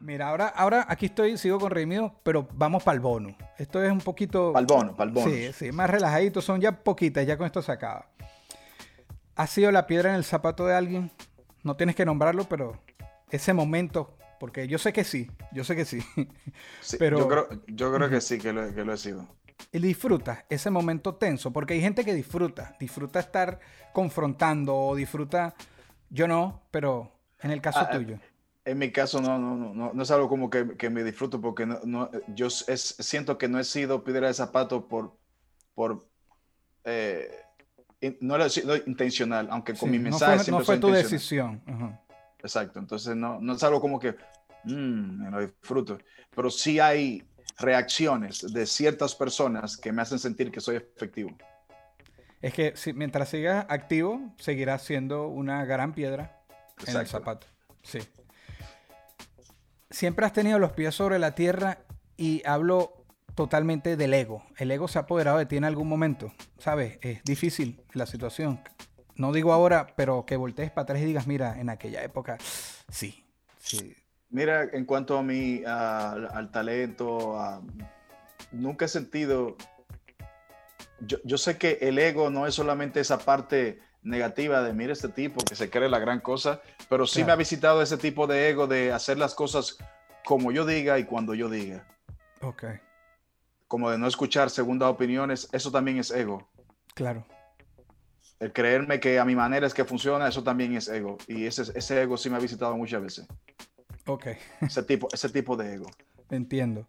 Mira, ahora, ahora aquí estoy, sigo con Redimido, pero vamos para el bono. Esto es un poquito. Para el bono, para el bono. Sí, sí, más relajadito. Son ya poquitas, ya con esto se acaba. ¿Ha sido la piedra en el zapato de alguien? No tienes que nombrarlo, pero ese momento, porque yo sé que sí, yo sé que sí. pero, yo creo, yo creo que sí, que lo, que lo he sido. Y disfruta ese momento tenso, porque hay gente que disfruta, disfruta estar confrontando o disfruta, yo no, pero en el caso Ah, tuyo. En mi caso no, no, no, no, no es algo como que, que me disfruto porque no, no, yo es, siento que no he sido piedra de zapato por, por eh, no lo he sido intencional, aunque con Sí, mi no mensaje fue, siempre no fue soy tu decisión. Ajá. Exacto, entonces no, no es algo como que "Mm, me lo disfruto, pero sí hay reacciones de ciertas personas que me hacen sentir que soy efectivo. Es que si, mientras sigas activo, seguirás siendo una gran piedra en el zapato. Sí. Siempre has tenido los pies sobre la tierra y hablo totalmente del ego. El ego se ha apoderado de ti en algún momento. ¿Sabes? Es difícil la situación. No digo ahora, pero que voltees para atrás y digas, mira, en aquella época, sí, sí. Mira, en cuanto a mi, al talento, nunca he sentido, yo sé que el ego no es solamente esa parte negativa de, mira este tipo que se cree la gran cosa, pero sí me ha visitado ese tipo de ego de hacer las cosas como yo diga y cuando yo diga, Ok, como de no escuchar segundas opiniones, eso también es ego. claro. El creerme que a mi manera es que funciona, eso también es ego. Y ese, ese ego sí me ha visitado muchas veces. Ok. Ese tipo, ese tipo de ego. Entiendo.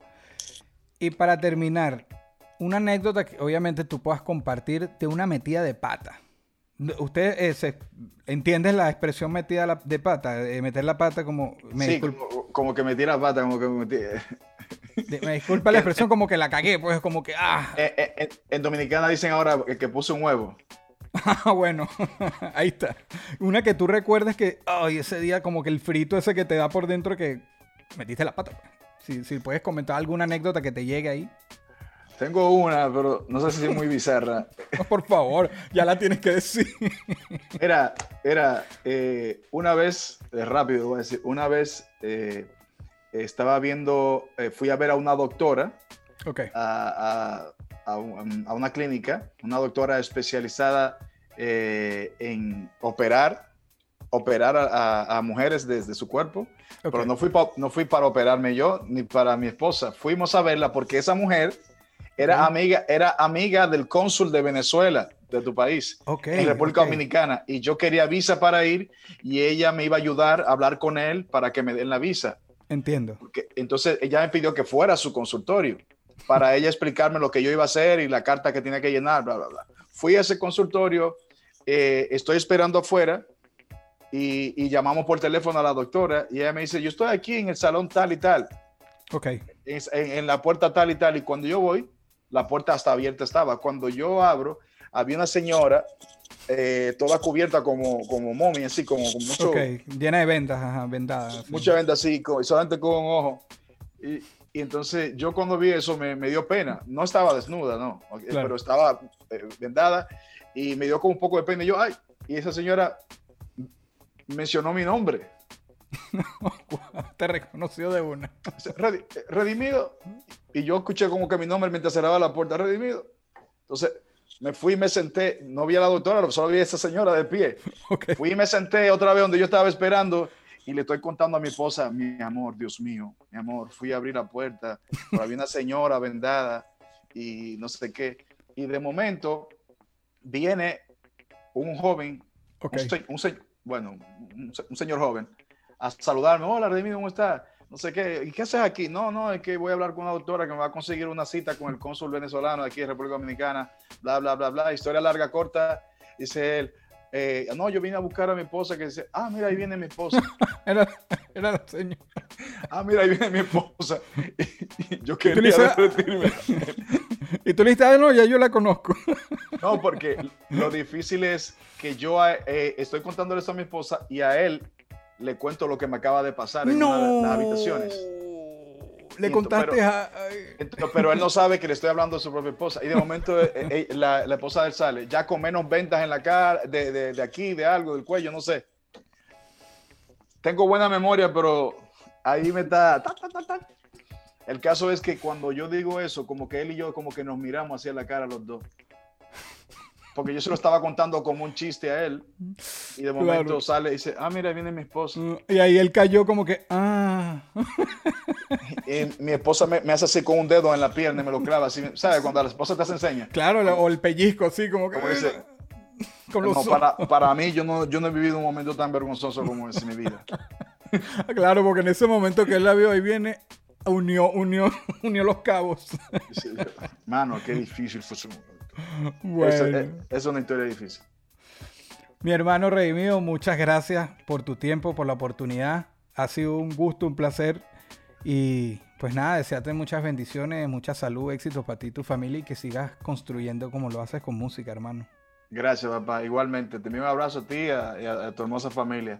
Y para terminar, una anécdota que obviamente tú puedas compartir de una metida de pata. Usted eh, se- entiende la expresión metida la- de pata, Eh, meter la pata como me, sí, disculpa, como, como que me tira pata, como que me de- me disculpa la expresión como que la cagué, pues como que ah, Eh, eh, en, en Dominicana dicen ahora que, que puse un huevo. ah, bueno, ahí está. Una que tú recuerdes que ay, ese día como que el frito ese que te da por dentro que metiste la pata. pues. Si, si puedes comentar alguna anécdota que te llegue ahí. Tengo una, pero no sé si es muy bizarra. Por favor, ya la tienes que decir. Era, era eh, una vez, eh, rápido voy a decir, una vez eh, estaba viendo, eh, fui a ver a una doctora ok, a, a- a un- a una clínica, una doctora especializada eh, en operar, operar a, mujeres desde su cuerpo, ok. pero no fui, pa- no fui para operarme yo ni para mi esposa, fuimos a verla porque esa mujer era amiga, era amiga del cónsul de Venezuela, de tu país, Ok, en República ok. Dominicana, y yo quería visa para ir y ella me iba a ayudar a hablar con él para que me den la visa. Entiendo. Porque, entonces ella me pidió que fuera a su consultorio para ella explicarme lo que yo iba a hacer y la carta que tenía que llenar, bla, bla, bla. Fui a ese consultorio, eh, estoy esperando afuera y, y llamamos por teléfono a la doctora y ella me dice, yo estoy aquí en el salón tal y tal, Ok, en, en- en la puerta tal y tal, y cuando yo voy, la puerta hasta abierta estaba. Cuando yo abro, había una señora eh, toda cubierta como, como momia, así como con mucho, ok. Llena de vendas, ajá, vendadas. sí. mucha venda así, con- solamente con un ojo. Y, y entonces yo cuando vi eso me, me dio pena. No estaba desnuda, no, Claro. pero estaba eh, vendada y me dio como un poco de pena. Y yo, ay, y esa señora mencionó mi nombre. Te reconoció de una. Eh, Redimido. Y yo escuché como que mi nombre mientras cerraba la puerta, Redimido. Entonces me fui y me senté. No vi a la doctora, solo vi a esa señora de pie. Ok. Fui y me senté otra vez donde yo estaba esperando y le estoy contando a mi esposa, mi amor, Dios mío, mi amor, fui a abrir la puerta, pero había una señora vendada y no sé qué. Y de momento viene un joven, Ok. un, un bueno, un, un señor joven, a saludarme. Hola, Redimido, ¿cómo estás? No sé qué. ¿Y qué haces aquí? No, no, es que voy a hablar con una doctora que me va a conseguir una cita con el cónsul venezolano de aquí de República Dominicana. Bla, bla, bla, bla. Historia larga, corta. Dice él. eh, no, yo vine a buscar a mi esposa que dice, ah, mira, ahí viene mi esposa. Era, era la señora. Ah, mira, ahí viene mi esposa. Y yo quería dices- derretirme. Y tú le dijiste, ah, no, ya yo la conozco. No, porque lo difícil es que yo eh, estoy contándole esto a mi esposa y a él le cuento lo que me acaba de pasar en una de las habitaciones. Le contaste pero- a. Entonces, pero él no sabe que le estoy hablando a su propia esposa. Y de momento eh, eh, la, la esposa de él sale, ya con menos ventas en la cara, de, de, de aquí, de algo, del cuello, no sé. Tengo buena memoria, pero ahí me está. El caso es que cuando yo digo eso, como que él y yo como que nos miramos hacia la cara los dos. Porque yo se lo estaba contando como un chiste a él. Y de momento sale y dice, ah, mira, viene mi esposa. Mm, y ahí él cayó como que, ah. Y mi esposa me, hace así con un dedo en la pierna y me lo clava así. ¿Sabes? Cuando la esposa te hace enseña. Claro, o el pellizco así como que... para, para, mí, yo no, yo no he vivido un momento tan vergonzoso como ese en mi vida. claro, porque en ese momento que él la vio, ahí viene, unió, unió, unió los cabos. Mano, qué difícil fue ese momento. Bueno. Es, una historia difícil. Mi hermano Redimido, muchas gracias por tu tiempo, por la oportunidad. Ha sido un gusto, un placer. Y pues nada, desearte muchas bendiciones, mucha salud, éxito para ti y tu familia y que sigas construyendo como lo haces con música, hermano. Gracias, papá. Igualmente. Te envío un abrazo a ti y a, tu hermosa familia.